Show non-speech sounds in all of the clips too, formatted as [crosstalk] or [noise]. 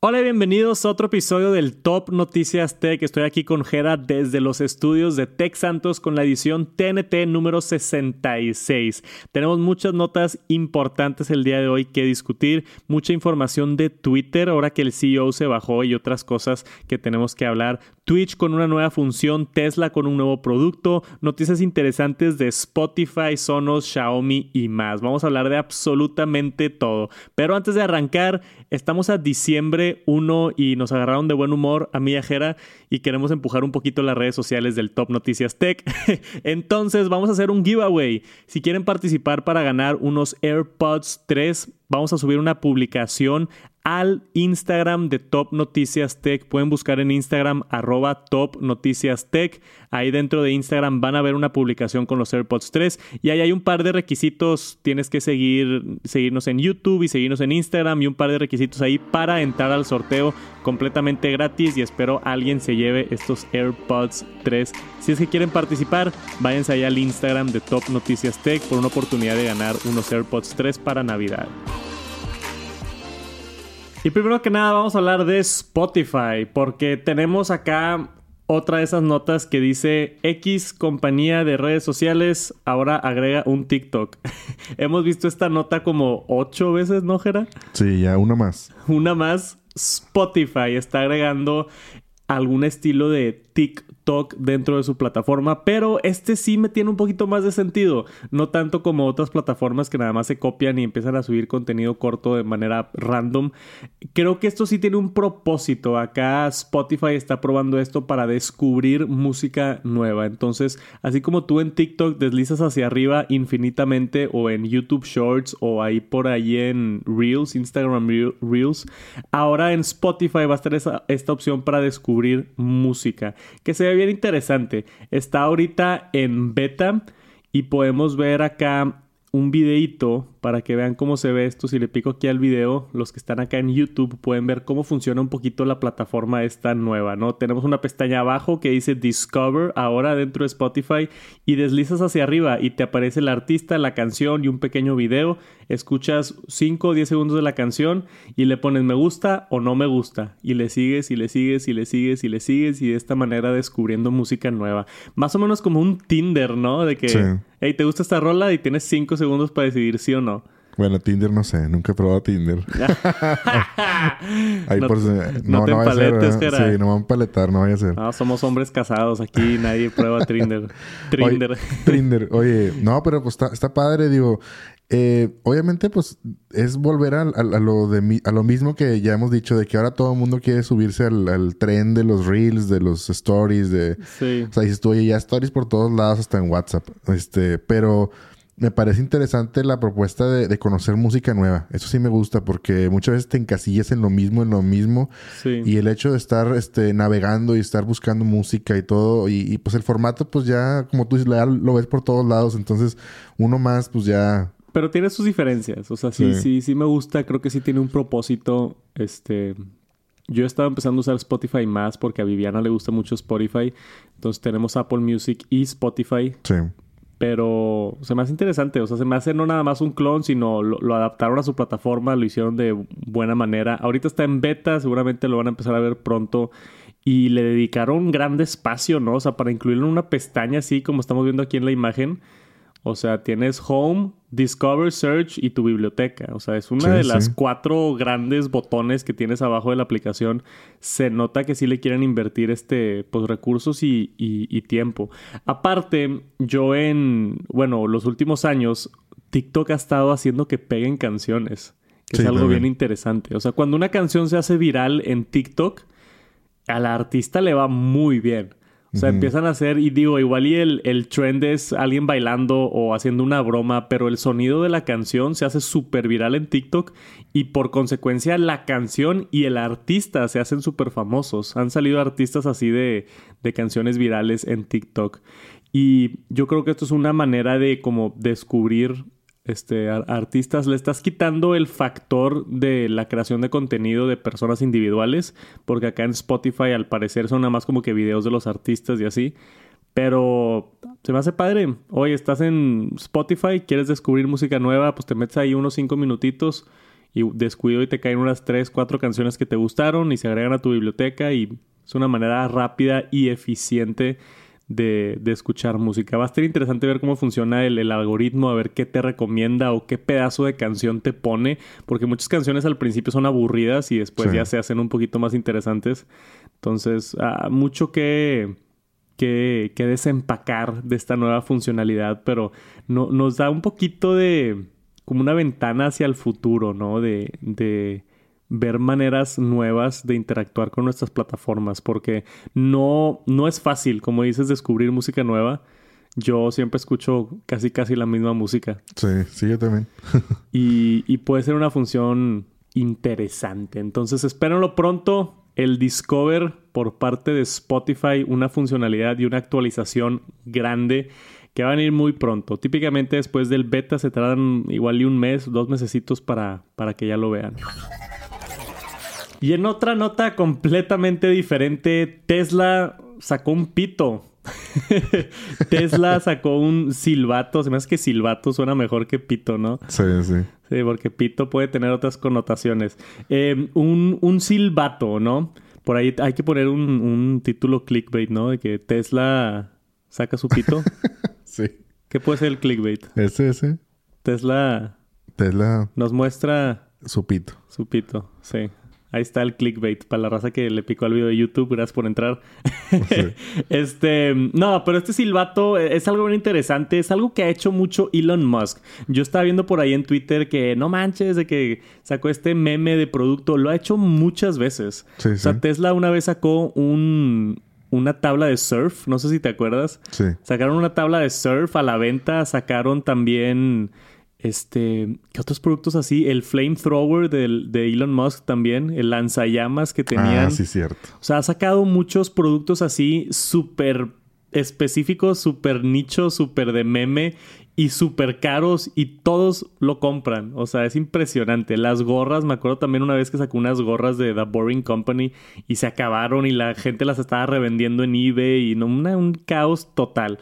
Hola y bienvenidos a otro episodio del Top Noticias Tech. Estoy aquí con Jera desde los estudios de Tech Santos con la edición TNT número 66. Tenemos muchas notas importantes el día de hoy que discutir, mucha información de Twitter ahora que el CEO se bajó y otras cosas que tenemos que hablar. Twitch con una nueva función, Tesla con un nuevo producto, noticias interesantes de Spotify, Sonos, Xiaomi y más. Vamos a hablar de absolutamente todo. Pero antes de arrancar, estamos a diciembre 1 y nos agarraron de buen humor a y y queremos empujar un poquito las redes sociales del Top Noticias Tech. [laughs] Entonces vamos a hacer un giveaway. Si quieren participar para ganar unos AirPods 3, vamos a subir una publicación al Instagram de Top Noticias Tech. Pueden buscar en Instagram arroba Top Noticias Tech. Ahí dentro de Instagram van a ver una publicación con los AirPods 3 y ahí hay un par de requisitos. Tienes que seguir, seguirnos en YouTube y seguirnos en Instagram y un par de requisitos ahí para entrar al sorteo completamente gratis y espero alguien se lleve estos AirPods 3. Si es que quieren participar, váyanse allá al Instagram de Top Noticias Tech por una oportunidad de ganar unos AirPods 3 para Navidad. Y primero que nada vamos a hablar de Spotify, porque tenemos acá otra de esas notas que dice X compañía de redes sociales ahora agrega un TikTok. [laughs] Hemos visto esta nota como ocho veces, ¿no, Jera? Sí, ya una más. Una más. Spotify está agregando algún estilo de TikTok dentro de su plataforma, pero este sí me tiene un poquito más de sentido, no tanto como otras plataformas que nada más se copian y empiezan a subir contenido corto de manera random. Creo que esto sí tiene un propósito. Acá Spotify está probando esto para descubrir música nueva. Entonces, así como tú en TikTok deslizas hacia arriba infinitamente o en YouTube Shorts o ahí por ahí en Reels, Instagram Reels, ahora en Spotify va a estar esta opción para descubrir música, que se ve bien interesante. Está ahorita en beta y podemos ver acá un videito para que vean cómo se ve esto. Si le pico aquí al video, los que están acá en YouTube pueden ver cómo funciona un poquito la plataforma esta nueva, ¿no? Tenemos una pestaña abajo que dice Discover ahora dentro de Spotify y deslizas hacia arriba y te aparece el artista, la canción y un pequeño video. Escuchas 5 o 10 segundos de la canción y le pones me gusta o no me gusta y le sigues y le sigues y le sigues y le sigues y de esta manera descubriendo música nueva. Más o menos como un Tinder, ¿no? De que, hey, ¿te gusta esta rola? Y tienes 5 segundos para decidir sí o no. Bueno, Tinder no sé, nunca he probado Tinder. [laughs] [laughs] Ahí no, por no, no te empaletes, Sí, no van a paletar, no vaya a ser. No, somos hombres casados aquí, nadie prueba Tinder. [laughs] Tinder. Oye, Tinder, oye, no, pero pues está, está padre, digo. Eh, obviamente, pues es volver a, lo de a lo mismo que ya hemos dicho, de que ahora todo el mundo quiere subirse al, tren de los reels, de los stories, de. Sí. O sea, dices tú, oye, ya stories por todos lados, hasta en WhatsApp. Este, pero me parece interesante la propuesta de, conocer música nueva. Eso sí me gusta porque muchas veces te encasillas en lo mismo, en lo mismo. Y el hecho de estar este, navegando y estar buscando música y todo. Y, pues el formato, pues ya, como tú dices, lo ves por todos lados. Entonces, uno más, pues ya. Pero tiene sus diferencias. O sea, sí, sí, sí, me gusta. Creo que sí tiene un propósito. Este. Yo he estado empezando a usar Spotify más porque a Viviana le gusta mucho Spotify. Entonces tenemos Apple Music y Spotify. Sí. Pero se me hace interesante, o sea, se me hace no nada más un clon, sino lo, adaptaron a su plataforma, lo hicieron de buena manera. Ahorita está en beta, seguramente lo van a empezar a ver pronto. Y le dedicaron un gran espacio, ¿no? O sea, para incluirlo en una pestaña así como estamos viendo aquí en la imagen. O sea, tienes Home, Discover, Search y tu biblioteca. O sea, es una de las cuatro grandes botones que tienes abajo de la aplicación. Se nota que sí le quieren invertir este, pues, recursos y, y tiempo. Aparte, yo en, bueno, los últimos años, TikTok ha estado haciendo que peguen canciones. Que es algo bien interesante. O sea, cuando una canción se hace viral en TikTok, al artista le va muy bien. O sea, empiezan a hacer, y digo, igual y el, el trend es alguien bailando o haciendo una broma, pero el sonido de la canción se hace súper viral en TikTok y por consecuencia la canción y el artista se hacen súper famosos. Han salido artistas así de, de canciones virales en TikTok. Y yo creo que esto es una manera de como descubrir este, artistas, le estás quitando el factor de la creación de contenido de personas individuales, porque acá en Spotify al parecer son nada más como que videos de los artistas y así. Pero se me hace padre. Oye, estás en Spotify, quieres descubrir música nueva, pues te metes ahí unos cinco minutitos y descuido y te caen unas 3, 4 canciones que te gustaron y se agregan a tu biblioteca y es una manera rápida y eficiente de, escuchar música. Va a estar interesante ver cómo funciona el, algoritmo, a ver qué te recomienda o qué pedazo de canción te pone, porque muchas canciones al principio son aburridas y después ya se hacen un poquito más interesantes. Entonces, ah, mucho que, que, que, desempacar de esta nueva funcionalidad, pero no, nos da un poquito de como una ventana hacia el futuro, ¿no? De, de ver maneras nuevas de interactuar con nuestras plataformas, porque no, no es fácil, como dices, descubrir música nueva. Yo siempre escucho casi casi la misma música. Sí, sí, yo también. [laughs] y, y puede ser una función interesante. Entonces, espérenlo pronto. El Discover por parte de Spotify, una funcionalidad y una actualización grande que van a ir muy pronto. Típicamente después del beta se tardan igual y un mes, dos mesecitos para, para que ya lo vean. Y en otra nota completamente diferente, Tesla sacó un pito. [laughs] Tesla sacó un silbato. Se me hace que silbato suena mejor que pito, ¿no? Sí, sí. Sí, porque pito puede tener otras connotaciones. Eh, un, un silbato, ¿no? Por ahí hay que poner un, un título clickbait, ¿no? De que Tesla saca su pito. [laughs] Sí. ¿Qué puede ser el clickbait? Ese, ese. Tesla. Tesla. Nos muestra. Su pito. Su pito, sí. Ahí está el clickbait para la raza que le picó al video de YouTube. Gracias por entrar. [laughs] este, no, pero este silbato es algo bien interesante. Es algo que ha hecho mucho Elon Musk. Yo estaba viendo por ahí en Twitter que no manches de que sacó este meme de producto. Lo ha hecho muchas veces. Sí, o sea, Tesla una vez sacó un, una tabla de surf, no sé si te acuerdas. Sí. Sacaron una tabla de surf a la venta, sacaron también este, ¿qué otros productos así? El flamethrower de Elon Musk también, el lanzallamas que tenían. Ah, sí, cierto. O sea, ha sacado muchos productos así súper específicos, súper nicho, súper de meme y súper caros y todos lo compran. O sea, es impresionante. Las gorras, me acuerdo también una vez que sacó unas gorras de The Boring Company y se acabaron y la gente las estaba revendiendo en eBay y no, un caos total.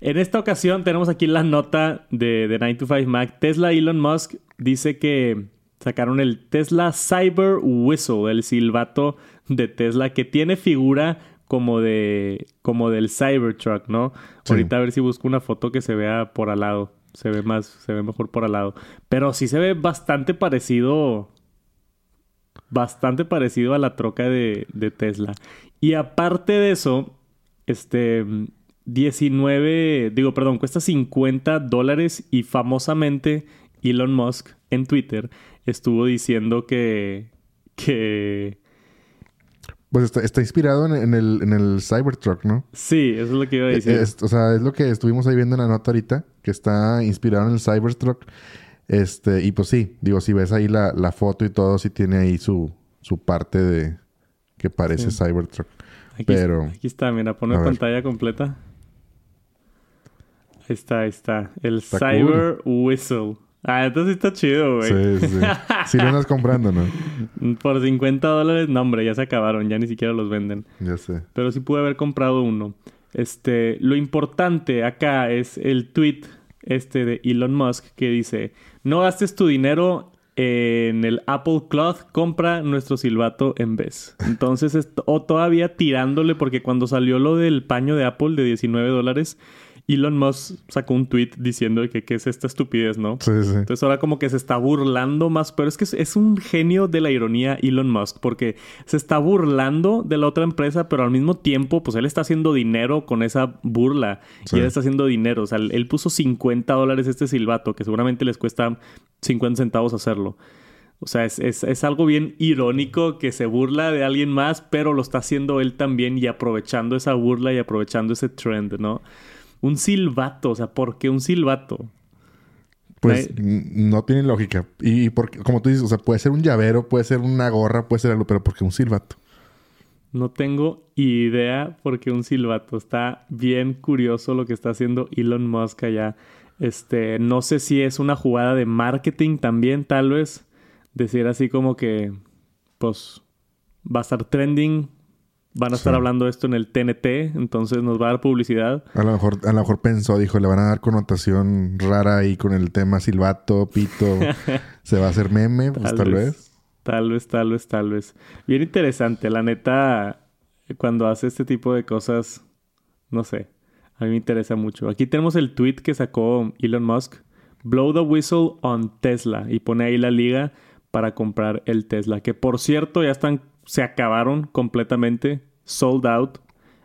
En esta ocasión tenemos aquí la nota de, de 9 to 5 Mac. Tesla Elon Musk dice que sacaron el Tesla Cyber Whistle, el silbato de Tesla que tiene figura como de como del Cybertruck, ¿no? Ahorita a ver si busco una foto que se vea por al lado. Se ve más, se ve mejor por al lado. Pero sí se ve bastante parecido. Bastante parecido a la troca de, de Tesla. Y aparte de eso, este 19, digo, perdón, cuesta 50 dólares y famosamente Elon Musk en Twitter estuvo diciendo que, que pues está, inspirado en, el, en el Cybertruck, ¿no? Sí, eso es lo que iba a decir. o sea, es lo que estuvimos ahí viendo en la nota ahorita, que está inspirado en el Cybertruck. Este, y pues sí, digo, si ves ahí la, foto y todo, sí tiene ahí su, su parte de que parece Cybertruck. Aquí, Pero. Aquí está, mira, pone pantalla completa. Está, está. El Cyber Whistle. Ah, entonces está chido, güey. Sí, sí. Si lo andas comprando, ¿no? [laughs] Por 50 dólares, no, hombre, ya se acabaron, ya ni siquiera los venden. Ya sé. Pero sí pude haber comprado uno. Este, lo importante acá es el tweet este de Elon Musk que dice: No gastes tu dinero en el Apple Cloth, compra nuestro silbato en vez. Entonces, o todavía tirándole, porque cuando salió lo del paño de Apple de 19 dólares Elon Musk sacó un tweet diciendo que qué es esta estupidez, ¿no? Sí, sí. Entonces ahora como que se está burlando más, pero es que es un genio de la ironía Elon Musk, porque se está burlando de la otra empresa, pero al mismo tiempo, pues él está haciendo dinero con esa burla. Y él está haciendo dinero. O sea, él puso 50 dólares este silbato, que seguramente les cuesta 50 centavos hacerlo. O sea, es, es, es, algo bien irónico que se burla de alguien más, pero lo está haciendo él también y aprovechando esa burla y aprovechando ese trend, ¿no? Un silbato, o sea, ¿por qué un silbato? Pues no tiene lógica. Y porque, como tú dices, o sea, puede ser un llavero, puede ser una gorra, puede ser algo, pero ¿por qué un silbato? No tengo idea por qué un silbato. Está bien curioso lo que está haciendo Elon Musk allá. Este, no sé si es una jugada de marketing también, tal vez. Decir así como que, pues, va a estar trending van a estar hablando de esto en el TNT, entonces nos va a dar publicidad. A lo mejor, a lo mejor pensó, dijo, le van a dar connotación rara ahí con el tema silbato, pito, [laughs] se va a hacer meme, pues tal, vez. Tal vez, tal vez, tal vez. Bien interesante, la neta, cuando hace este tipo de cosas, no sé, a mí me interesa mucho. Aquí tenemos el tweet que sacó Elon Musk, Blow the whistle on Tesla, y pone ahí la liga para comprar el Tesla, que por cierto ya están se acabaron completamente, sold out.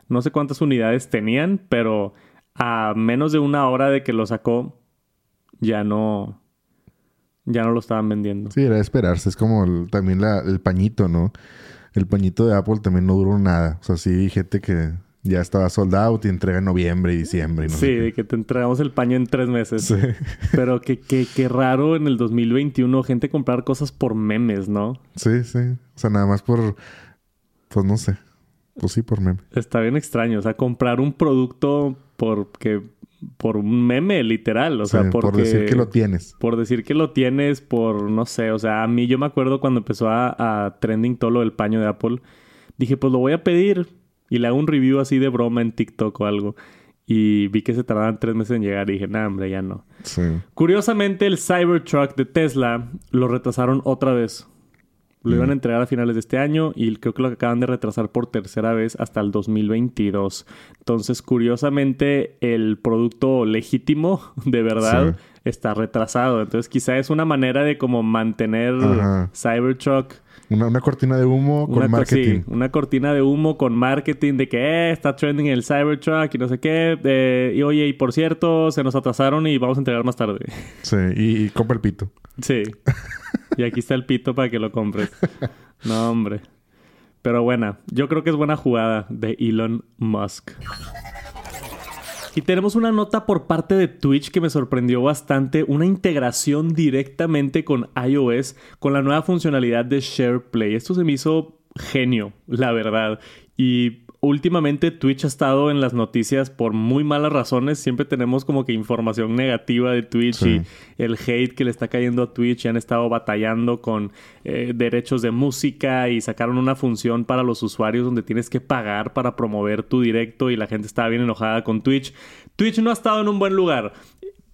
No sé cuántas unidades tenían, pero a menos de una hora de que lo sacó, ya no, ya no lo estaban vendiendo. Sí, era de esperarse. Es como también el pañito, ¿no? El pañito de Apple también no duró nada. O sea, sí, gente que ya estaba sold out y entrega en noviembre y diciembre. sí, de que te entregamos el paño en tres meses. Sí. Pero que, que, raro en el 2021 gente comprar cosas por memes, ¿no? Sí, sí. O sea, nada más por... Pues no sé. Pues sí, por meme. Está bien extraño. O sea, comprar un producto porque... Por un meme, literal. O sea, por decir que lo tienes. Por decir que lo tienes, por... No sé. O sea, a mí yo me acuerdo cuando empezó a, a trending todo lo del paño de Apple. Dije, pues lo voy a pedir y le hago un review así de broma en TikTok o algo. Y vi que se tardaban tres meses en llegar y dije, nah, hombre, ya no. Sí. Curiosamente, el Cybertruck de Tesla lo retrasaron otra vez. Lo iban a mm. entregar a finales de este año y creo que lo acaban de retrasar por tercera vez hasta el 2022. Entonces, curiosamente, el producto legítimo, [laughs] de verdad, está retrasado. Entonces, quizá es una manera de como mantener Cybertruck una, cortina de humo con marketing. una cortina de humo con marketing de que eh, está trending el Cybertruck y no sé qué. y oye, y por cierto, se nos atrasaron y vamos a entregar más tarde. [laughs] Sí, y, compra el pito. Sí. [laughs] y aquí está el pito para que lo compres. No, hombre. Pero bueno, yo creo que es buena jugada de Elon Musk. Y tenemos una nota por parte de Twitch que me sorprendió bastante, una integración directamente con iOS con la nueva funcionalidad de SharePlay. Esto se me hizo genio, la verdad. Y últimamente Twitch ha estado en las noticias por muy malas razones. Siempre tenemos como que información negativa de Twitch y el hate que le está cayendo a Twitch. Y han estado batallando con eh, derechos de música y sacaron una función para los usuarios donde tienes que pagar para promover tu directo y la gente estaba bien enojada con Twitch. Twitch no ha estado en un buen lugar.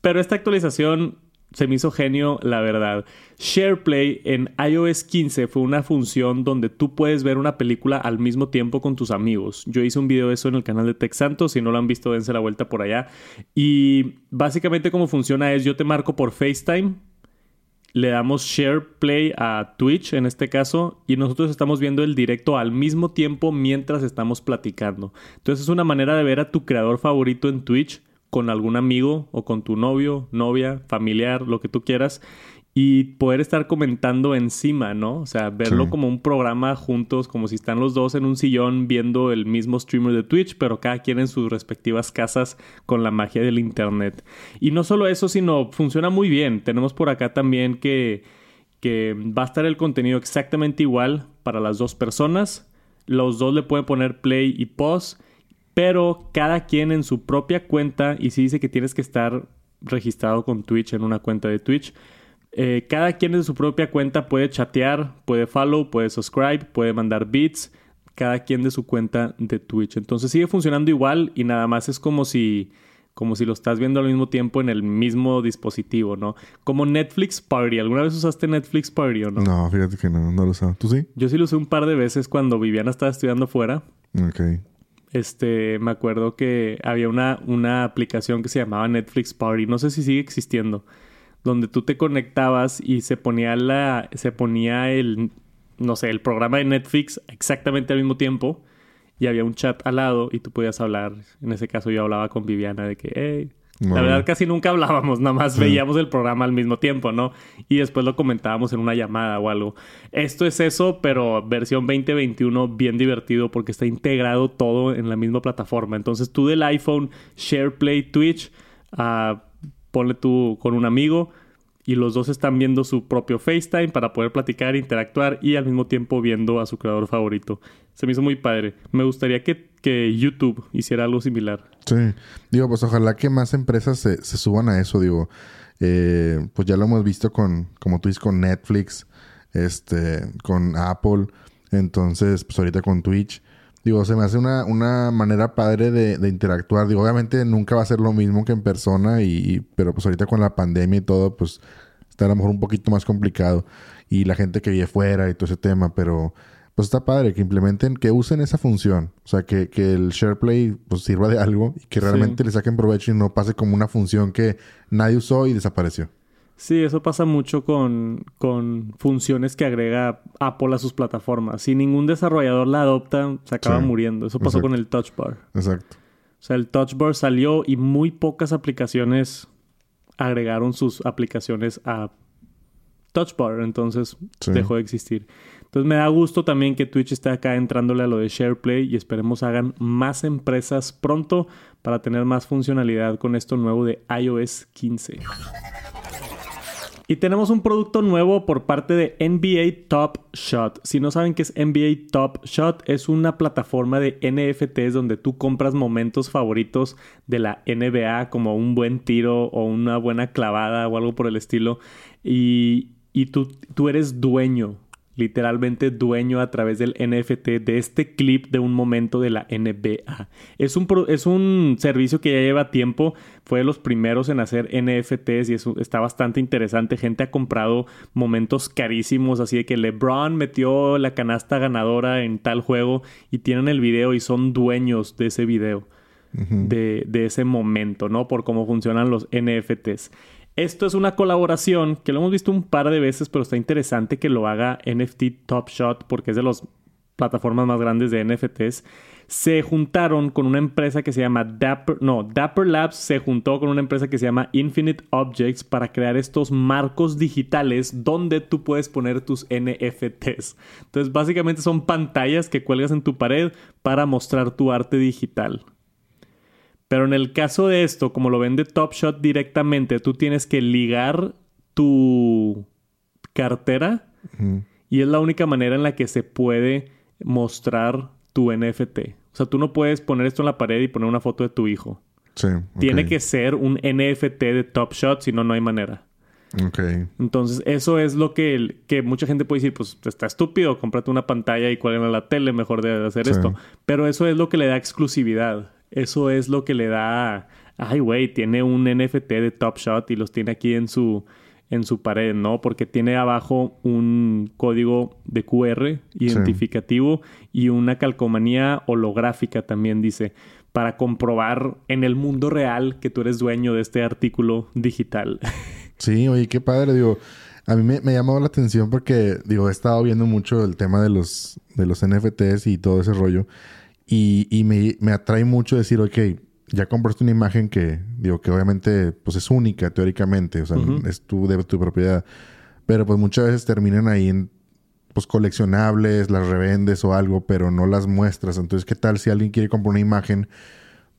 Pero esta actualización se me hizo genio, la verdad. SharePlay en iOS 15 fue una función donde tú puedes ver una película al mismo tiempo con tus amigos. Yo hice un video de eso en el canal de Tech Santos. Si no lo han visto, dense la vuelta por allá. Y básicamente cómo funciona es: yo te marco por FaceTime. Le damos SharePlay a Twitch en este caso y nosotros estamos viendo el directo al mismo tiempo mientras estamos platicando. Entonces es una manera de ver a tu creador favorito en Twitch con algún amigo o con tu novio, novia, familiar, lo que tú quieras, y poder estar comentando encima, ¿no? O sea, verlo como un programa juntos, como si están los dos en un sillón viendo el mismo streamer de Twitch, pero cada quien en sus respectivas casas con la magia del Internet. Y no solo eso, sino funciona muy bien. Tenemos por acá también que, que va a estar el contenido exactamente igual para las dos personas. Los dos le pueden poner play y pause pero cada quien en su propia cuenta, y si dice que tienes que estar registrado con Twitch en una cuenta de Twitch, eh, cada quien en su propia cuenta puede chatear, puede follow, puede subscribe, puede mandar bits, cada quien de su cuenta de Twitch. Entonces sigue funcionando igual y nada más es como si como si lo estás viendo al mismo tiempo en el mismo dispositivo, ¿no? Como Netflix Party. ¿Alguna vez usaste Netflix Party o no? No, fíjate que no, no lo usaba. ¿Tú sí? Yo sí lo usé un par de veces cuando Viviana estaba estudiando fuera. Ok este, me acuerdo que había una, una aplicación que se llamaba Netflix Party, no sé si sigue existiendo, donde tú te conectabas y se ponía la, se ponía el, no sé, el programa de Netflix exactamente al mismo tiempo y había un chat al lado y tú podías hablar. En ese caso yo hablaba con Viviana de que, hey, la verdad casi nunca hablábamos, nada más veíamos el programa al mismo tiempo, ¿no? Y después lo comentábamos en una llamada o algo. Esto es eso, pero versión 2021 bien divertido porque está integrado todo en la misma plataforma. Entonces tú del iPhone, SharePlay, Twitch, uh, ponle tú con un amigo y los dos están viendo su propio FaceTime para poder platicar, interactuar y al mismo tiempo viendo a su creador favorito. Se me hizo muy padre. Me gustaría que, YouTube hiciera algo similar. Sí. Digo, pues ojalá que más empresas se, se suban a eso, digo. Eh, pues ya lo hemos visto con, como tú dices, con Netflix, este, con Apple. Entonces, pues ahorita con Twitch. Digo, se me hace una, una manera padre de, de, interactuar. Digo, obviamente nunca va a ser lo mismo que en persona, y, pero pues ahorita con la pandemia y todo, pues está a lo mejor un poquito más complicado. Y la gente que vive fuera y todo ese tema, pero pues está padre que implementen, que usen esa función. O sea, que, que el SharePlay pues sirva de algo y que realmente le saquen provecho y no pase como una función que nadie usó y desapareció. Sí, eso pasa mucho con, con funciones que agrega Apple a sus plataformas. Si ningún desarrollador la adopta, se acaba muriendo. Eso pasó con el Touch Bar. Exacto. O sea, el Touch Bar salió y muy pocas aplicaciones agregaron sus aplicaciones a Touch Bar. Entonces dejó de existir. Entonces me da gusto también que Twitch esté acá entrándole a lo de SharePlay y esperemos hagan más empresas pronto para tener más funcionalidad con esto nuevo de iOS 15. Y tenemos un producto nuevo por parte de NBA Top Shot. Si no saben qué es NBA Top Shot, es una plataforma de NFTs donde tú compras momentos favoritos de la NBA, como un buen tiro o una buena clavada o algo por el estilo. Y, y tú, tú eres dueño literalmente dueño a través del NFT de este clip de un momento de la NBA. Es un, es un servicio que ya lleva tiempo, fue de los primeros en hacer NFTs y eso está bastante interesante. Gente ha comprado momentos carísimos, así de que LeBron metió la canasta ganadora en tal juego y tienen el video y son dueños de ese video. de, de ese momento, ¿no? Por cómo funcionan los NFTs. Esto es una colaboración que lo hemos visto un par de veces, pero está interesante que lo haga NFT Top Shot porque es de las plataformas más grandes de NFTs. Se juntaron con una empresa que se llama Dapper, no, Dapper Labs se juntó con una empresa que se llama Infinite Objects para crear estos marcos digitales donde tú puedes poner tus NFTs. Entonces, básicamente son pantallas que cuelgas en tu pared para mostrar tu arte digital. Pero en el caso de esto, como lo vende Top Shot directamente, tú tienes que ligar tu cartera y es la única manera en la que se puede mostrar tu NFT. O sea, tú no puedes poner esto en la pared y poner una foto de tu hijo. Sí. Tiene que ser un NFT de Top Shot, si no, no hay manera. Ok. Entonces, eso es lo que, que mucha gente puede decir, pues está estúpido, cómprate una pantalla y cuál la tele, mejor de hacer esto. Pero eso es lo que le da exclusividad. Eso es lo que le da. Ay, güey, tiene un NFT de Top Shot y los tiene aquí en su, en su pared, ¿no? Porque tiene abajo un código de QR identificativo y una calcomanía holográfica también dice para comprobar en el mundo real que tú eres dueño de este artículo digital. [laughs] Sí, oye, qué padre, digo. A mí me, me llamó la atención porque, digo, he estado viendo mucho el tema de los, de los NFTs y todo ese rollo. Y, me, atrae mucho decir, ok, ya compraste una imagen que, digo, que obviamente pues es única teóricamente, o sea, es tu, de tu propiedad. Pero pues muchas veces terminan ahí en pues coleccionables, las revendes o algo, pero no las muestras. Entonces, ¿qué tal si alguien quiere comprar una imagen,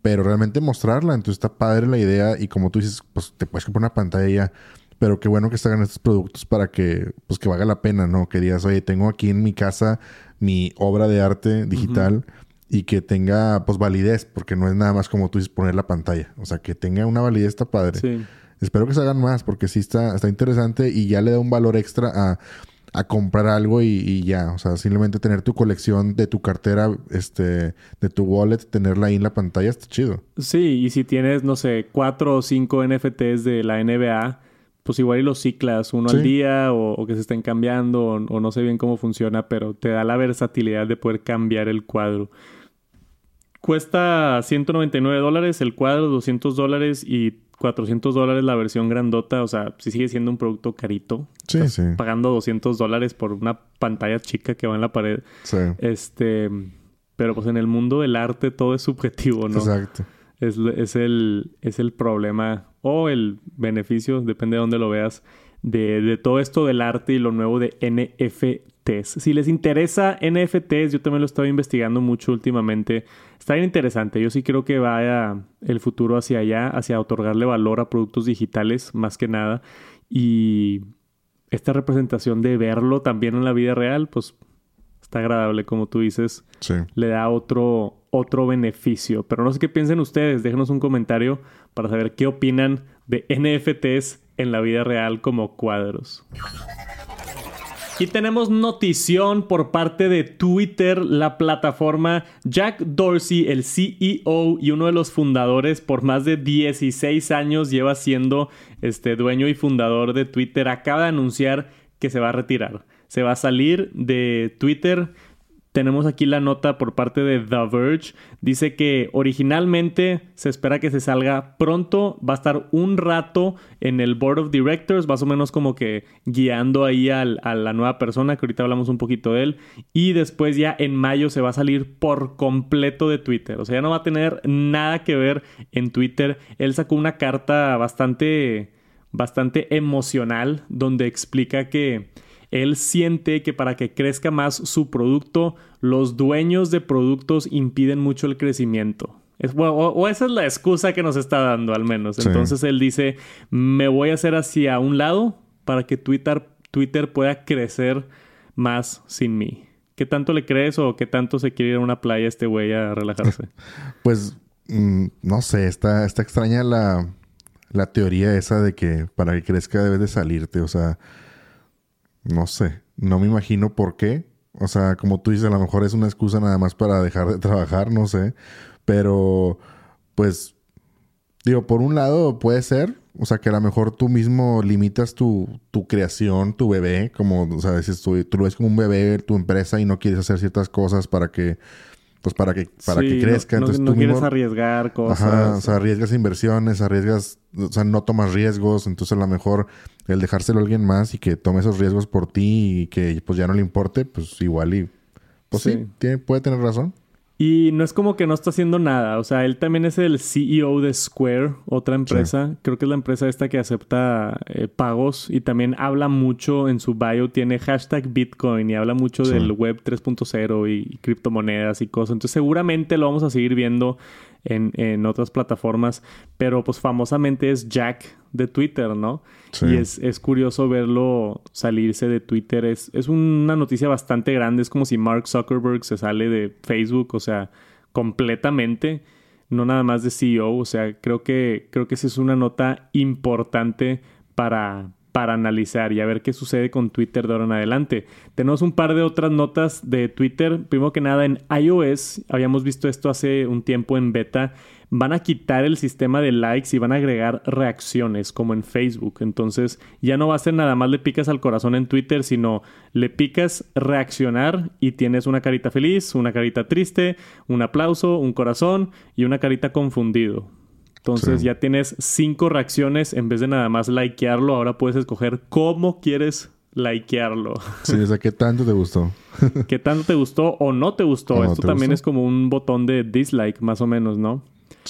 pero realmente mostrarla? Entonces está padre la idea y como tú dices, pues te puedes comprar una pantalla ya. Pero qué bueno que se hagan estos productos para que, pues que valga la pena, ¿no? Que digas, oye, tengo aquí en mi casa mi obra de arte digital y que tenga pues validez, porque no es nada más como tú dices poner la pantalla, o sea, que tenga una validez está padre. Sí. Espero que se hagan más porque sí está, está interesante y ya le da un valor extra a, a comprar algo y, ya, o sea, simplemente tener tu colección de tu cartera, este, de tu wallet, tenerla ahí en la pantalla está chido. Sí, y si tienes, no sé, cuatro o cinco NFTs de la NBA, pues igual y los ciclas uno al día o, que se estén cambiando o, o, no sé bien cómo funciona, pero te da la versatilidad de poder cambiar el cuadro. Cuesta 199 dólares el cuadro, 200 dólares y 400 dólares la versión grandota. O sea, sí sigue siendo un producto carito. Sí, sí. Pagando 200 dólares por una pantalla chica que va en la pared. Sí. Este... Pero pues en el mundo del arte todo es subjetivo, ¿no? Exacto. Es, es, el, es el problema o el beneficio, depende de dónde lo veas, de, de todo esto del arte y lo nuevo de NFT si les interesa NFTs, yo también lo estaba investigando mucho últimamente. Está bien interesante. Yo sí creo que vaya el futuro hacia allá, hacia otorgarle valor a productos digitales más que nada. Y esta representación de verlo también en la vida real, pues está agradable, como tú dices. Sí. Le da otro, otro beneficio. Pero no sé qué piensen ustedes. Déjenos un comentario para saber qué opinan de NFTs en la vida real como cuadros. aquí tenemos notición por parte de Twitter, la plataforma. Jack Dorsey, el CEO y uno de los fundadores por más de 16 años lleva siendo este dueño y fundador de Twitter, acaba de anunciar que se va a retirar. Se va a salir de Twitter tenemos aquí la nota por parte de The Verge. Dice que originalmente se espera que se salga pronto. Va a estar un rato en el Board of Directors, más o menos como que guiando ahí a la nueva persona, que ahorita hablamos un poquito de él. Y después ya en mayo se va a salir por completo de Twitter. O sea, ya no va a tener nada que ver en Twitter. Él sacó una carta bastante, bastante emocional donde explica que él siente que para que crezca más su producto, los dueños de productos impiden mucho el crecimiento. o, esa es la excusa que nos está dando al menos. Entonces él dice, me voy a hacer hacia un lado para que Twitter, Twitter pueda crecer más sin mí. ¿Qué tanto le crees o qué tanto se quiere ir a una playa este güey a relajarse? [laughs] pues mm, no sé, está, está extraña la, la teoría esa de que para que crezca debes de salirte. O sea, no sé, no me imagino por qué. O sea, como tú dices, a lo mejor es una excusa nada más para dejar de trabajar, no sé. Pero, pues, digo, por un lado puede ser, o sea, que a lo mejor tú mismo limitas tu, tu creación, tu bebé, como, o sea, dices tú, tú lo ves como un bebé, tu empresa, y no quieres hacer ciertas cosas para que pues para que para que crezca. No, Entonces, no, quieres arriesgar cosas. Ajá, o sea, arriesgas inversiones, arriesgas, o sea, no tomas riesgos, entonces a lo mejor el dejárselo a alguien más y que tome esos riesgos por ti y que pues ya no le importe, pues igual y pues sí, tiene, puede tener razón. Y no es como que no está haciendo nada. O sea, él también es el CEO de Square, otra empresa. Creo que es la empresa esta que acepta eh, pagos y también habla mucho en su bio. Tiene hashtag Bitcoin y habla mucho del web 3.0 y, criptomonedas y cosas. Entonces seguramente lo vamos a seguir viendo en, otras plataformas, pero pues famosamente es Jack de Twitter, ¿no? Y es, es, curioso verlo salirse de Twitter. Es, es una noticia bastante grande. Es como si Mark Zuckerberg se sale de Facebook, o sea, completamente. No nada más de CEO. O sea, creo que, creo que esa es una nota importante para, para analizar y a ver qué sucede con Twitter de ahora en adelante. Tenemos un par de otras notas de Twitter. Primero que nada, en iOS, habíamos visto esto hace un tiempo en beta, van a quitar el sistema de likes y van a agregar reacciones como en Facebook. Entonces ya no va a ser nada más le picas al corazón en Twitter, sino le picas reaccionar y tienes una carita feliz, una carita triste, un aplauso, un corazón y una carita confundido. Entonces ya tienes cinco reacciones en vez de nada más likearlo. Ahora puedes escoger cómo quieres likearlo. [laughs] Sí, o sea, ¿qué tanto te gustó? ¿Qué tanto te gustó o no te gustó? Esto también es como un botón de dislike, más o menos, ¿no?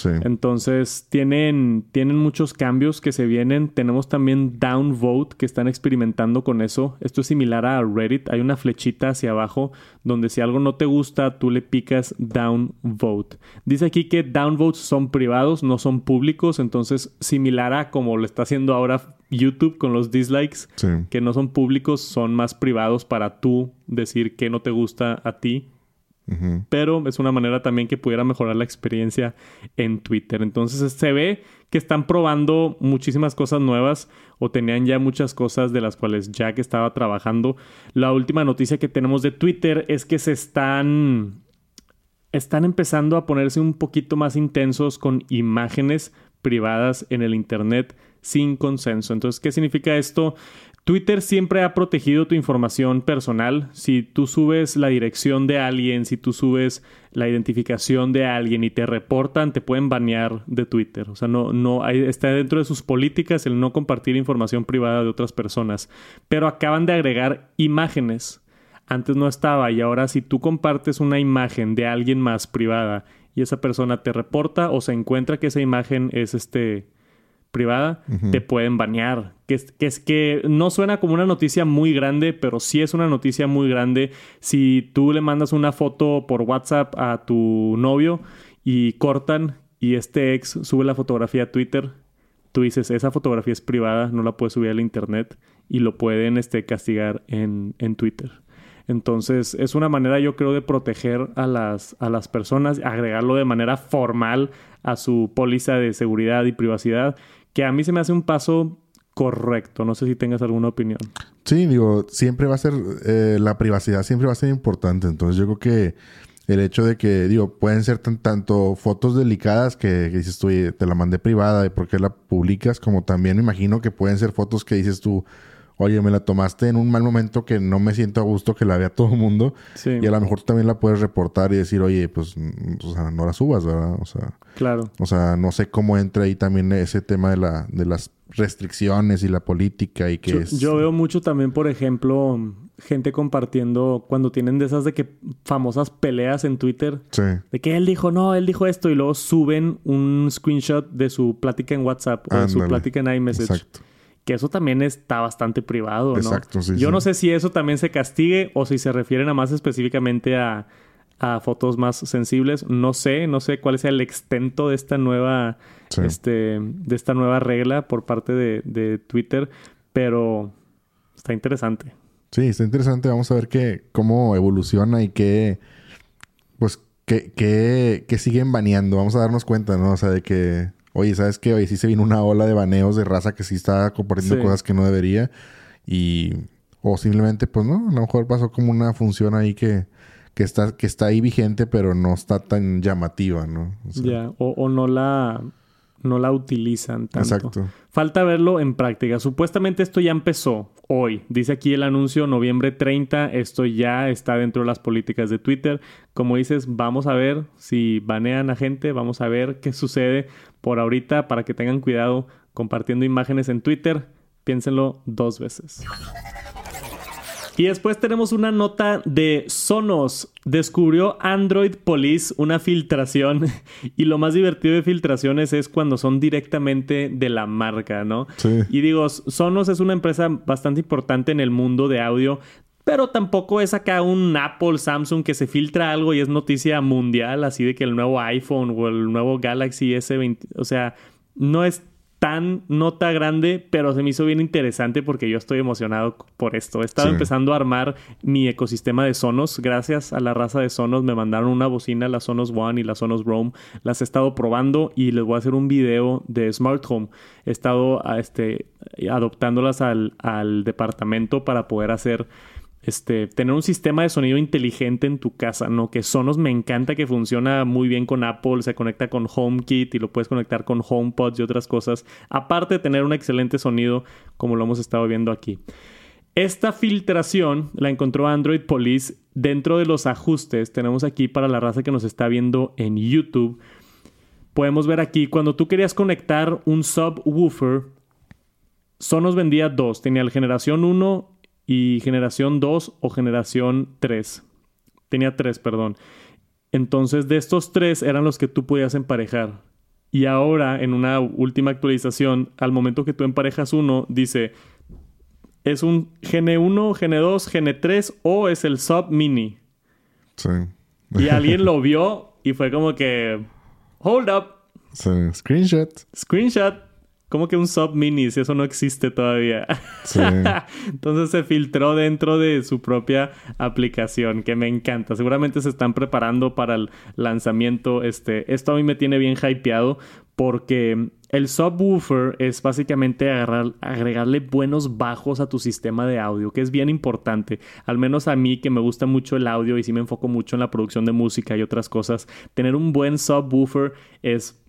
Entonces, tienen, tienen muchos cambios que se vienen. Tenemos también downvote que están experimentando con eso. Esto es similar a Reddit. Hay una flechita hacia abajo donde si algo no te gusta, tú le picas downvote. Dice aquí que downvotes son privados, no son públicos. Entonces, similar a como lo está haciendo ahora YouTube con los dislikes, que no son públicos, son más privados para tú decir que no te gusta a ti pero es una manera también que pudiera mejorar la experiencia en Twitter. Entonces se ve que están probando muchísimas cosas nuevas o tenían ya muchas cosas de las cuales Jack estaba trabajando. La última noticia que tenemos de Twitter es que se están están empezando a ponerse un poquito más intensos con imágenes privadas en el internet sin consenso. Entonces, ¿qué significa esto? Twitter siempre ha protegido tu información personal. Si tú subes la dirección de alguien, si tú subes la identificación de alguien y te reportan, te pueden banear de Twitter. O sea, no, no está dentro de sus políticas el no compartir información privada de otras personas. Pero acaban de agregar imágenes. Antes no estaba y ahora si tú compartes una imagen de alguien más privada y esa persona te reporta o se encuentra que esa imagen es este privada, te pueden banear. Que es, que es que no suena como una noticia muy grande, pero sí es una noticia muy grande. Si tú le mandas una foto por WhatsApp a tu novio y cortan y este ex sube la fotografía a Twitter, tú dices, esa fotografía es privada, no la puedes subir al internet y lo pueden este, castigar en, en Twitter. Entonces, es una manera, yo creo, de proteger a las, a las personas, agregarlo de manera formal a su póliza de seguridad y privacidad que a mí se me hace un paso correcto. No sé si tengas alguna opinión. Sí, digo, siempre va a ser, eh, la privacidad siempre va a ser importante. Entonces yo creo que el hecho de que, digo, pueden ser tanto fotos delicadas que, dices tú, te la mandé privada y por qué la publicas, como también me imagino que pueden ser fotos que dices tú, oye, me la tomaste en un mal momento que no me siento a gusto que la vea todo el mundo. Y a lo mejor también la puedes reportar y decir, oye, pues, o sea, no la subas, ¿verdad? O sea, claro. O sea, no sé cómo entra ahí también ese tema de, la, de las restricciones y la política y que yo, es... Yo veo mucho también, por ejemplo, gente compartiendo cuando tienen de esas de que famosas peleas en Twitter. Sí. De que él dijo, no, él dijo esto y luego suben un screenshot de su plática en WhatsApp o de su plática en iMessage. Exacto. Que eso también está bastante privado, ¿no? Exacto, sí. Yo no sé si eso también se castigue o si se refieren a más específicamente a, a fotos más sensibles. No sé, no sé cuál es el extento de esta nueva, este, de esta nueva regla por parte de, de Twitter, pero está interesante. Sí, está interesante. Vamos a ver qué, cómo evoluciona y qué, pues, qué, qué, qué siguen baneando. Vamos a darnos cuenta, ¿no? O sea, de que oye, ¿sabes qué? Oye, sí se vino una ola de baneos de raza que sí está compartiendo cosas que no debería. Y... O simplemente, pues no, a lo mejor pasó como una función ahí que, que, está, que está ahí vigente, pero no está tan llamativa, ¿no? ya, o, o, no la no la utilizan tanto. Exacto. Falta verlo en práctica. Supuestamente esto ya empezó hoy. Dice aquí el anuncio noviembre 30. Esto ya está dentro de las políticas de Twitter. Como dices, vamos a ver si banean a gente. Vamos a ver qué sucede por ahorita para que tengan cuidado compartiendo imágenes en Twitter. Piénsenlo dos veces. Y después tenemos una nota de Sonos. Descubrió Android Police una filtración. [laughs] Y lo más divertido de filtraciones es cuando son directamente de la marca, ¿no? Sí. Y digo, Sonos es una empresa bastante importante en el mundo de audio. Pero tampoco es acá un Apple, Samsung que se filtra algo y es noticia mundial, así de que el nuevo iPhone o el nuevo Galaxy S20, o sea, no es tan nota grande, pero se me hizo bien interesante porque yo estoy emocionado por esto. He estado empezando a armar mi ecosistema de Sonos. Gracias a la raza de Sonos me mandaron una bocina, la Sonos One y la Sonos Roam. Las he estado probando y les voy a hacer un video de Smart Home. He estado este, adoptándolas al, al departamento para poder hacer este, tener un sistema de sonido inteligente en tu casa, ¿no? Que Sonos me encanta que funciona muy bien con Apple, se conecta con HomeKit y lo puedes conectar con HomePods y otras cosas, aparte de tener un excelente sonido como lo hemos estado viendo aquí. Esta filtración la encontró Android Police dentro de los ajustes. Tenemos aquí para la raza que nos está viendo en YouTube. Podemos ver aquí cuando tú querías conectar un subwoofer, Sonos vendía dos. Tenía el generación 1 y generación 2 o generación 3. Tenía 3, perdón. Entonces, de estos tres eran los que tú podías emparejar. Y ahora, en una última actualización, al momento que tú emparejas uno, dice, ¿es un Gene 1, Gene 2, Gene 3 o es el Sub Mini? Sí. Y alguien lo [laughs] vio y fue como que, hold up. Sí. Screenshot. Screenshot. ¿Cómo que un sub mini si eso no existe todavía? Sí. [laughs] Entonces se filtró dentro de su propia aplicación, que me encanta. Seguramente se están preparando para el lanzamiento. Este, esto a mí me tiene bien hypeado porque el subwoofer es básicamente agarrar, agregarle buenos bajos a tu sistema de audio, que es bien importante. Al menos a mí que me gusta mucho el audio y sí me enfoco mucho en la producción de música y otras cosas, tener un buen subwoofer es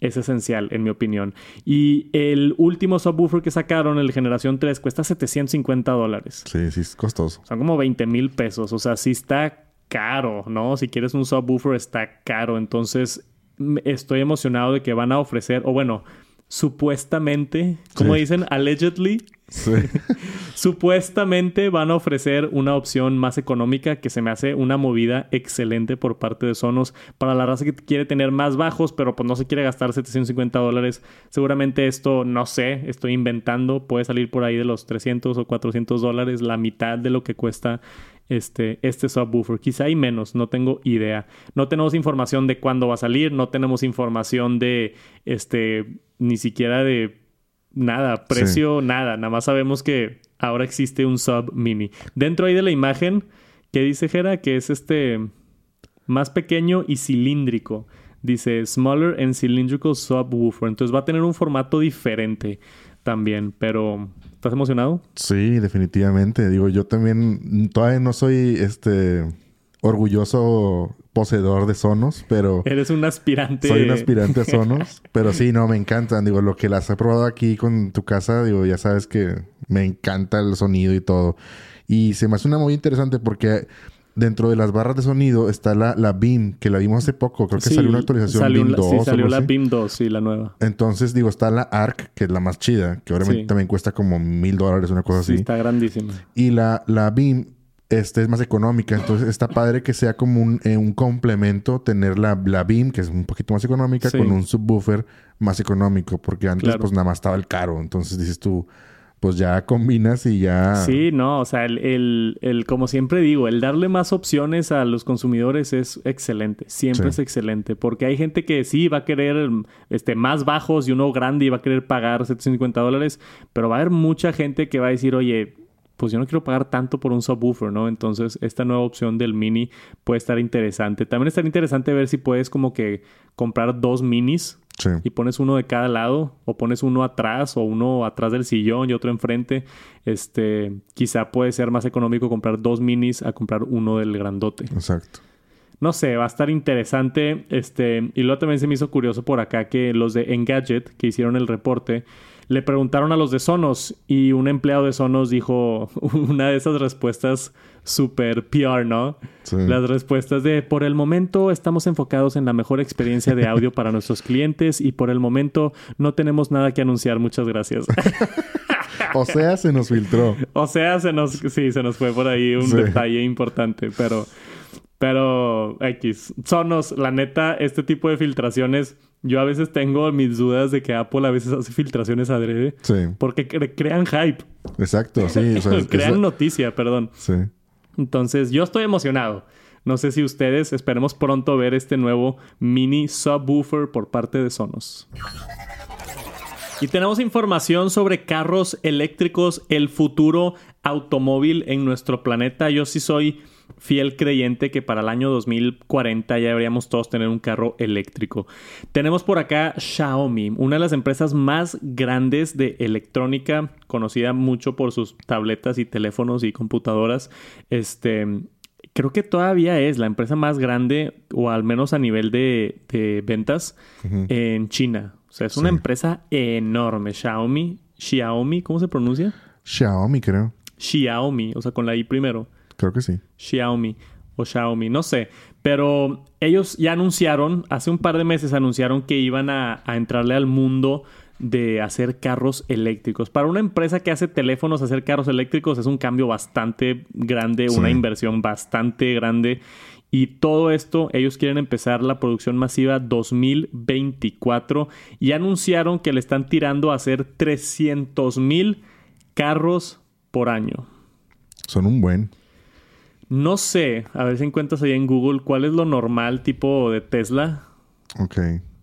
es esencial, en mi opinión. Y el último subwoofer que sacaron, el Generación 3, cuesta 750 dólares. Sí, sí, es costoso. Son como 20 mil pesos. O sea, sí está caro, ¿no? Si quieres un subwoofer, está caro. Entonces, estoy emocionado de que van a ofrecer, o bueno, supuestamente, como dicen, allegedly, [laughs] supuestamente van a ofrecer una opción más económica que se me hace una movida excelente por parte de Sonos para la raza que quiere tener más bajos, pero pues no se quiere gastar 750 dólares. Seguramente esto, no sé, estoy inventando, puede salir por ahí de los 300 o 400 dólares, la mitad de lo que cuesta este, este subwoofer. Quizá hay menos, no tengo idea. No tenemos información de cuándo va a salir, no tenemos información de, este, ni siquiera de nada, precio, nada. Nada más sabemos que ahora existe un sub mini. Dentro ahí de la imagen, ¿qué dice Jera? Que es este más pequeño y cilíndrico. Dice Smaller and Cylindrical Subwoofer. Entonces va a tener un formato diferente. también. Pero, ¿estás emocionado? Sí, definitivamente. Digo, yo también todavía no soy este orgulloso poseedor de Sonos, pero... Eres un aspirante. Soy un aspirante a [laughs] Sonos, pero sí, no, me encantan. Digo, lo que las he probado aquí con tu casa, digo, ya sabes que me encanta el sonido y todo. Y se me hace una muy interesante porque dentro de las barras de sonido está la, la BIM, que la vimos hace poco. Creo que salió una actualización BIM 2. Sí, salió la BIM 2, sí, la nueva. Entonces, digo, está la ARC, que es la más chida, que obviamente también cuesta como mil dólares, una cosa sí, así. está grandísima. Y la, la BIM este es más económica. Entonces está padre que sea como un, eh, un complemento tener la, la BIM, que es un poquito más económica, con un subwoofer más económico. Porque antes pues nada más estaba el caro. Entonces dices tú, pues ya combinas y ya... Sí, no, o sea, el, el, el, como siempre digo, el darle más opciones a los consumidores es excelente, siempre es excelente, porque hay gente que sí va a querer este, más bajos y uno grande y va a querer pagar 750 dólares, pero va a haber mucha gente que va a decir, oye, pues yo no quiero pagar tanto por un subwoofer, ¿no? Entonces, esta nueva opción del mini puede estar interesante. También estaría interesante ver si puedes como que comprar dos minis y pones uno de cada lado o pones uno atrás o uno atrás del sillón y otro enfrente. Este, quizá puede ser más económico comprar dos minis a comprar uno del grandote. Exacto. No sé, va a estar interesante. Este, y luego también se me hizo curioso por acá que los de Engadget que hicieron el reporte le preguntaron a los de Sonos y un empleado de Sonos dijo [laughs] una de esas respuestas super PR, ¿no? Las respuestas de por el momento estamos enfocados en la mejor experiencia de audio para nuestros clientes y por el momento no tenemos nada que anunciar. Muchas gracias. [laughs] o sea, se nos filtró. O sea, se nos sí, se nos fue por ahí un detalle importante, pero pero X, Sonos, la neta, este tipo de filtraciones yo a veces tengo mis dudas de que Apple a veces hace filtraciones adrede. Sí. Porque crean hype. Exacto, sí. [laughs] crean noticia, perdón. Sí. Entonces, yo estoy emocionado. No sé si ustedes esperemos pronto ver este nuevo mini subwoofer por parte de Sonos. Y tenemos información sobre carros eléctricos, el futuro automóvil en nuestro planeta. Yo sí soy fiel creyente que para el año 2040 ya deberíamos todos tener un carro eléctrico. Tenemos por acá Xiaomi, una de las empresas más grandes de electrónica, conocida mucho por sus tabletas y teléfonos y computadoras. Este, creo que todavía es la empresa más grande, o al menos a nivel de, ventas, en China. O sea, es una empresa enorme. Xiaomi, Xiaomi, ¿cómo se pronuncia? Xiaomi, creo. Xiaomi, o sea, con la I primero. Creo que sí. Xiaomi o Xiaomi, no sé. Pero ellos ya anunciaron, hace un par de meses anunciaron que iban a, entrarle al mundo de hacer carros eléctricos. Para una empresa que hace teléfonos, hacer carros eléctricos es un cambio bastante grande, una inversión bastante grande. Y todo esto, ellos quieren empezar la producción masiva 2024 y anunciaron que le están tirando a hacer 300 mil carros por año. Son un buen. No sé, a ver si encuentras ahí en Google cuál es lo normal tipo de Tesla. Ok.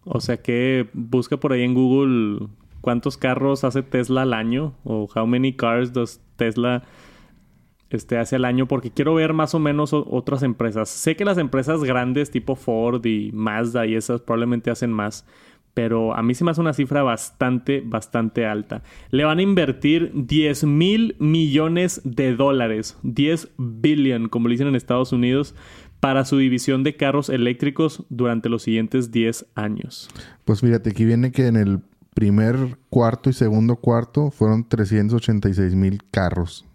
O sea que busca por ahí en Google cuántos carros hace Tesla al año o how many cars does Tesla este, hace al año porque quiero ver más o menos otras empresas. Sé que las empresas grandes tipo Ford y Mazda y esas probablemente hacen más, pero a mí se me hace una cifra bastante, bastante alta. Le van a invertir 10 mil millones de dólares, 10 billion, como le dicen en Estados Unidos, para su división de carros eléctricos durante los siguientes 10 años. Pues fíjate, aquí viene que en el primer cuarto y segundo cuarto fueron 386 mil carros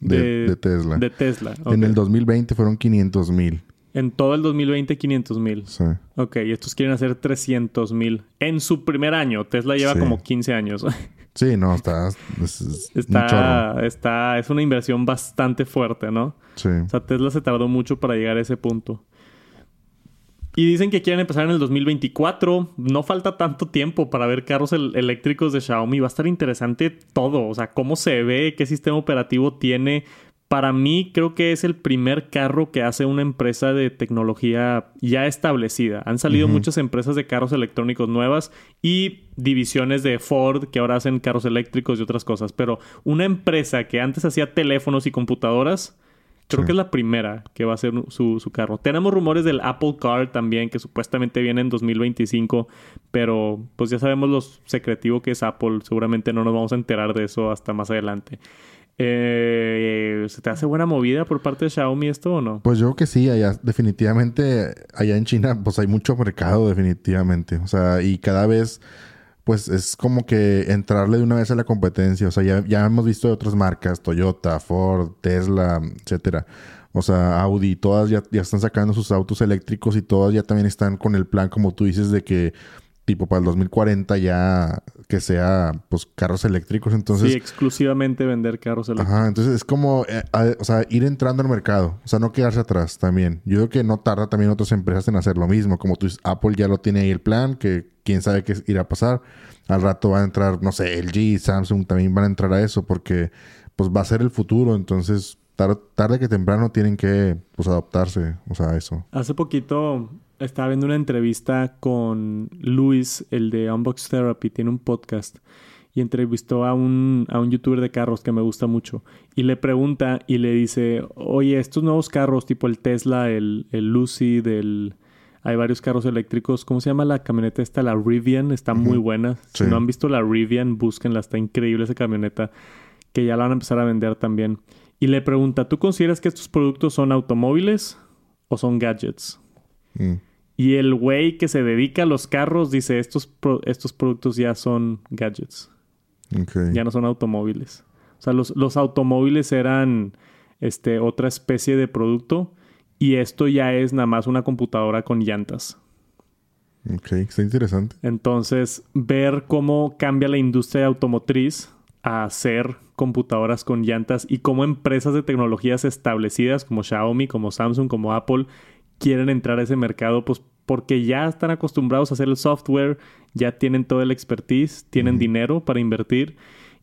de, Tesla. De Tesla. En el 2020 fueron 500 mil. En todo el 2020, 500 mil. Sí. Ok, y estos quieren hacer 300 mil. En su primer año. Tesla lleva como 15 años. [laughs] sí, no, está... Es, está, está... Es una inversión bastante fuerte, ¿no? Sí. O sea, Tesla se tardó mucho para llegar a ese punto. Y dicen que quieren empezar en el 2024. No falta tanto tiempo para ver carros eléctricos de Xiaomi. Va a estar interesante todo. O sea, cómo se ve, qué sistema operativo tiene, para mí creo que es el primer carro que hace una empresa de tecnología ya establecida. Han salido muchas empresas de carros electrónicos nuevas y divisiones de Ford que ahora hacen carros eléctricos y otras cosas, pero una empresa que antes hacía teléfonos y computadoras Creo Sí. que es la primera que va a ser su, su carro. Tenemos rumores del Apple Car también, que supuestamente viene en 2025, pero pues ya sabemos lo secretivo que es Apple. Seguramente no nos vamos a enterar de eso hasta más adelante. Eh, ¿Se te hace buena movida por parte de Xiaomi esto o no? Pues yo que sí, allá definitivamente, allá en China, pues hay mucho mercado definitivamente. O sea, y cada vez, pues es como que entrarle de una vez a la competencia. O sea, ya, ya hemos visto de otras marcas, Toyota, Ford, Tesla, etcétera. O sea, Audi, todas ya, ya están sacando sus autos eléctricos y todas ya también están con el plan, como tú dices, de que tipo para el 2040 ya que sea pues carros eléctricos. Entonces, sí, exclusivamente vender carros eléctricos. Ajá, entonces es como, eh, a- o sea, ir entrando al mercado, o sea, no quedarse atrás también. Yo creo que no tarda también otras empresas en hacer lo mismo, como tú dices, Apple ya lo tiene ahí el plan, que quién sabe qué irá a pasar. Al rato va a entrar, no sé, LG, Samsung también van a entrar a eso, porque pues va a ser el futuro, entonces tar- tarde que temprano tienen que pues adaptarse, o sea, a eso. Hace poquito estaba viendo una entrevista con Luis, el de Unbox Therapy, tiene un podcast y entrevistó a un, a un youtuber de carros que me gusta mucho y le pregunta y le dice, oye, estos nuevos carros tipo el Tesla, el, el Lucid, el... Hay varios carros eléctricos. ¿Cómo se llama la camioneta esta? La Rivian. Está muy buena. Si no han visto la Rivian, búsquenla. Está increíble esa camioneta. Que ya la van a empezar a vender también. Y le pregunta, ¿tú consideras que estos productos son automóviles o son gadgets? Mm, Y el güey que se dedica a los carros dice, estos, pro- estos productos ya son gadgets, ya no son automóviles. O sea, los, los automóviles eran este, otra especie de producto y esto ya es nada más una computadora con llantas. Ok, está interesante. Entonces, ver cómo cambia la industria automotriz a hacer computadoras con llantas y cómo empresas de tecnologías establecidas como Xiaomi, como Samsung, como Apple quieren entrar a ese mercado, pues porque ya están acostumbrados a hacer el software, ya tienen todo el expertise, tienen dinero para invertir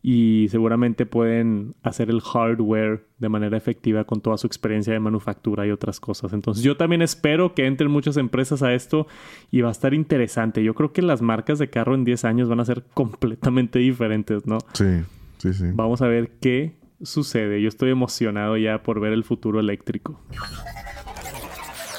y seguramente pueden hacer el hardware de manera efectiva con toda su experiencia de manufactura y otras cosas. Entonces yo también espero que entren muchas empresas a esto y va a estar interesante. Yo creo que las marcas de carro en 10 años van a ser completamente diferentes, ¿no? Sí, sí, sí. Vamos a ver qué sucede. Yo estoy emocionado ya por ver el futuro eléctrico.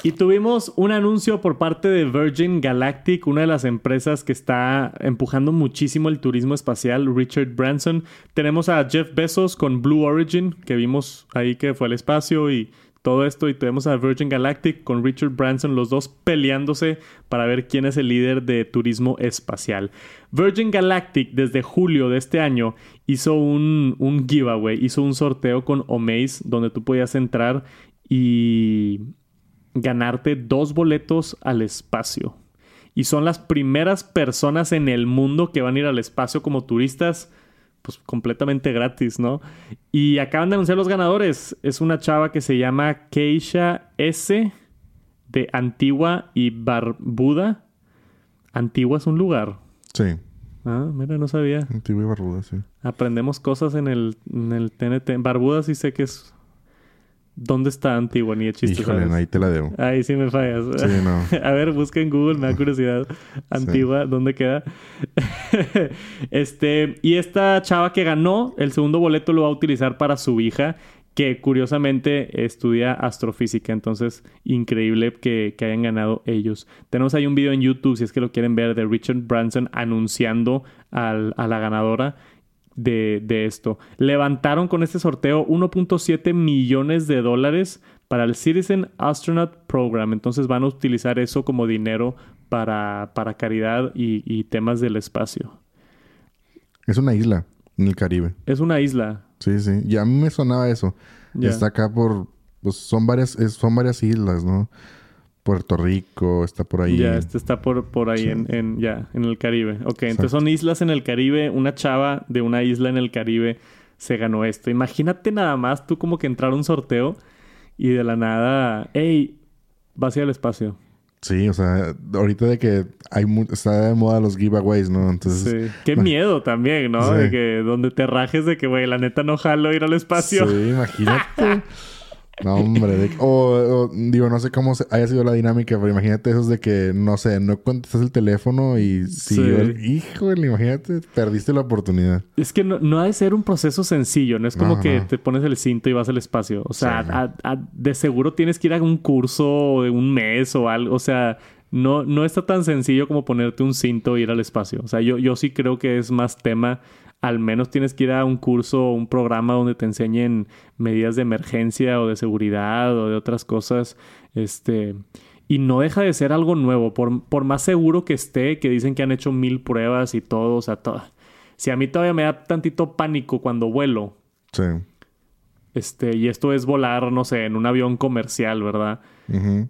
Y tuvimos un anuncio por parte de Virgin Galactic, una de las empresas que está empujando muchísimo el turismo espacial, Richard Branson. Tenemos a Jeff Bezos con Blue Origin, que vimos ahí que fue al espacio y todo esto. Y tenemos a Virgin Galactic con Richard Branson, los dos peleándose para ver quién es el líder de turismo espacial. Virgin Galactic desde julio de este año hizo un, un giveaway, hizo un sorteo con Omaze donde tú podías entrar y ganarte dos boletos al espacio. Y son las primeras personas en el mundo que van a ir al espacio como turistas, pues completamente gratis, ¿no? Y acaban de anunciar los ganadores. Es una chava que se llama Keisha S. de Antigua y Barbuda. Antigua es un lugar. Sí, Ah, mira, no sabía. antigua y barbuda, sí. Aprendemos cosas en el, en el TNT. Barbuda sí sé que es... ¿Dónde está Antigua? Ni de chiste, Híjole, ¿sabes? ahí te la debo. Ahí sí me fallas. Sí, no. [laughs] A ver, busca en Google, me da curiosidad. Antigua, ¿dónde queda? [laughs] este, y esta chava que ganó el segundo boleto lo va a utilizar para su hija, que curiosamente estudia astrofísica. Entonces, increíble que, que hayan ganado ellos. Tenemos ahí un video en YouTube, si es que lo quieren ver, de Richard Branson anunciando al- a la ganadora de, de esto. Levantaron con este sorteo 1.7 millones de dólares para el Citizen Astronaut Program. Entonces van a utilizar eso como dinero para, para caridad y, y temas del espacio. Es una isla en el Caribe. Es una isla. Sí, sí. Y a mí me sonaba eso. Ya. Está acá por... Pues son varias, son varias islas, ¿no? Puerto Rico está por ahí. Ya, este está por, por ahí Sí. en, en- ya, en el Caribe. Ok, entonces son islas en el Caribe. Una chava de una isla en el Caribe se ganó esto. Imagínate nada más tú como que entrar a un sorteo y de la nada, hey, vas a ir al espacio. Sí, o sea, ahorita de que hay mu- está de moda los giveaways, ¿no? Entonces... Sí. Qué miedo también, ¿no? Sí. De que donde te rajes de que, güey, la neta no jalo ir al espacio. Sí, imagínate. [laughs] No, hombre. o, digo, no sé cómo haya sido la dinámica, pero imagínate esos de que, no sé, no contestas el teléfono y si el... Híjole, imagínate, perdiste la oportunidad. Es que no, ha de ser un proceso sencillo. No es como que te pones el cinto y vas al espacio. O sea, de seguro tienes que ir a un curso de un mes o algo. O sea, no, no está tan sencillo como ponerte un cinto e ir al espacio. O sea, yo, yo sí creo que es más tema al menos tienes que ir a un curso o un programa donde te enseñen medidas de emergencia o de seguridad o de otras cosas. Este, y no deja de ser algo nuevo, por, por más seguro que esté, que dicen que han hecho mil pruebas y todo, o sea, todo. Si a mí todavía me da tantito pánico cuando vuelo. Sí. Este, y esto es volar, no sé, en un avión comercial, ¿verdad?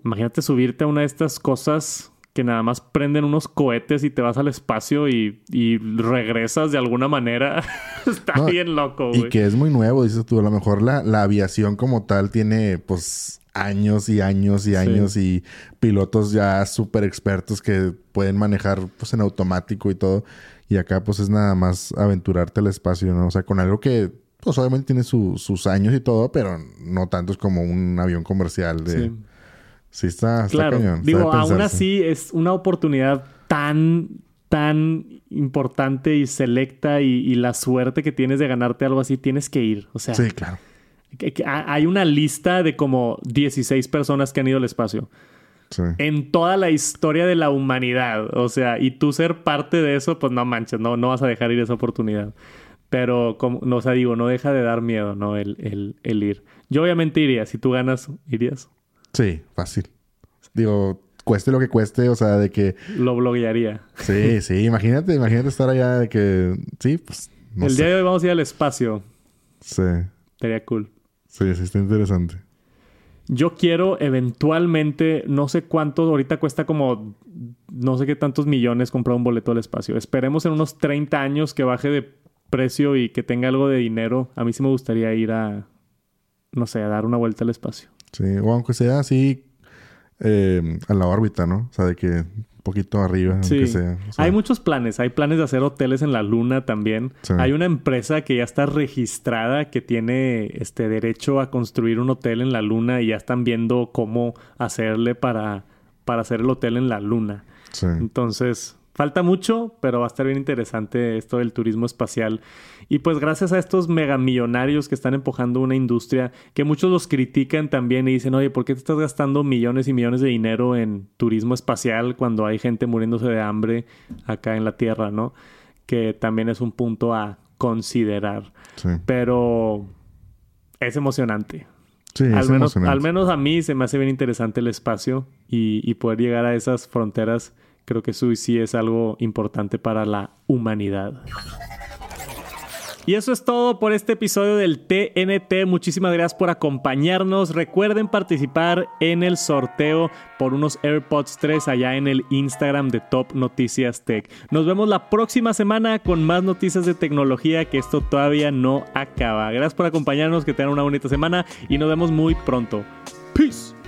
Imagínate subirte a una de estas cosas que nada más prenden unos cohetes y te vas al espacio y, regresas de alguna manera. [laughs] Está bien loco, güey. Y que es muy nuevo, dices tú. A lo mejor la, aviación como tal tiene, pues, años y años y años y pilotos ya súper expertos que pueden manejar, pues, en automático y todo. Y acá, pues, es nada más aventurarte al espacio, ¿no? O sea, con algo que, pues, obviamente tiene sus años y todo, pero no tanto es como un avión comercial de... Sí, está, claro. Digo, aún así es una oportunidad tan, tan importante y selecta y, la suerte que tienes de ganarte algo así, tienes que ir. O sea, sí, claro. Hay una lista de como 16 personas que han ido al espacio. Sí. En toda la historia de la humanidad. O sea, y tú ser parte de eso, pues no manches, no, no vas a dejar ir esa oportunidad. Pero, como, no, o sea, digo, no deja de dar miedo, ¿no? El, el, el ir. Yo obviamente iría. Si tú ganas, ¿irías? Sí, fácil. Digo, cueste lo que cueste, o sea, de que... Lo bloguearía. Sí, sí, imagínate, imagínate estar allá de que... Sí, pues... El día de hoy vamos a ir al espacio. Sí. Sería cool. Sí, sí, está interesante. Yo quiero eventualmente, no sé cuánto, ahorita cuesta como no sé qué tantos millones comprar un boleto al espacio. Esperemos en unos 30 años que baje de precio y que tenga algo de dinero. A mí sí me gustaría ir a, no sé, a dar una vuelta al espacio. Sí, o aunque sea así eh, a la órbita, ¿no? O sea, de que un poquito arriba, aunque sea, Hay muchos planes. Hay planes de hacer hoteles en la luna también. Hay una empresa que ya está registrada que tiene este derecho a construir un hotel en la luna y ya están viendo cómo hacerle para, para hacer el hotel en la luna. Entonces, Falta mucho, pero va a estar bien interesante esto del turismo espacial. Y pues gracias a estos megamillonarios que están empujando una industria que muchos los critican también y dicen, oye, ¿por qué te estás gastando millones y millones de dinero en turismo espacial cuando hay gente muriéndose de hambre acá en la Tierra, ¿no? Que también es un punto a considerar. Pero es emocionante. Sí, al, es menos, emocionante. al menos a mí se me hace bien interesante el espacio y, y poder llegar a esas fronteras creo que eso sí es algo importante para la humanidad. Y eso es todo por este episodio del TNT. Muchísimas gracias por acompañarnos. Recuerden participar en el sorteo por unos AirPods 3 allá en el Instagram de Top Noticias Tech. Nos vemos la próxima semana con más noticias de tecnología que esto todavía no acaba. Gracias por acompañarnos, que tengan una bonita semana y nos vemos muy pronto. Peace.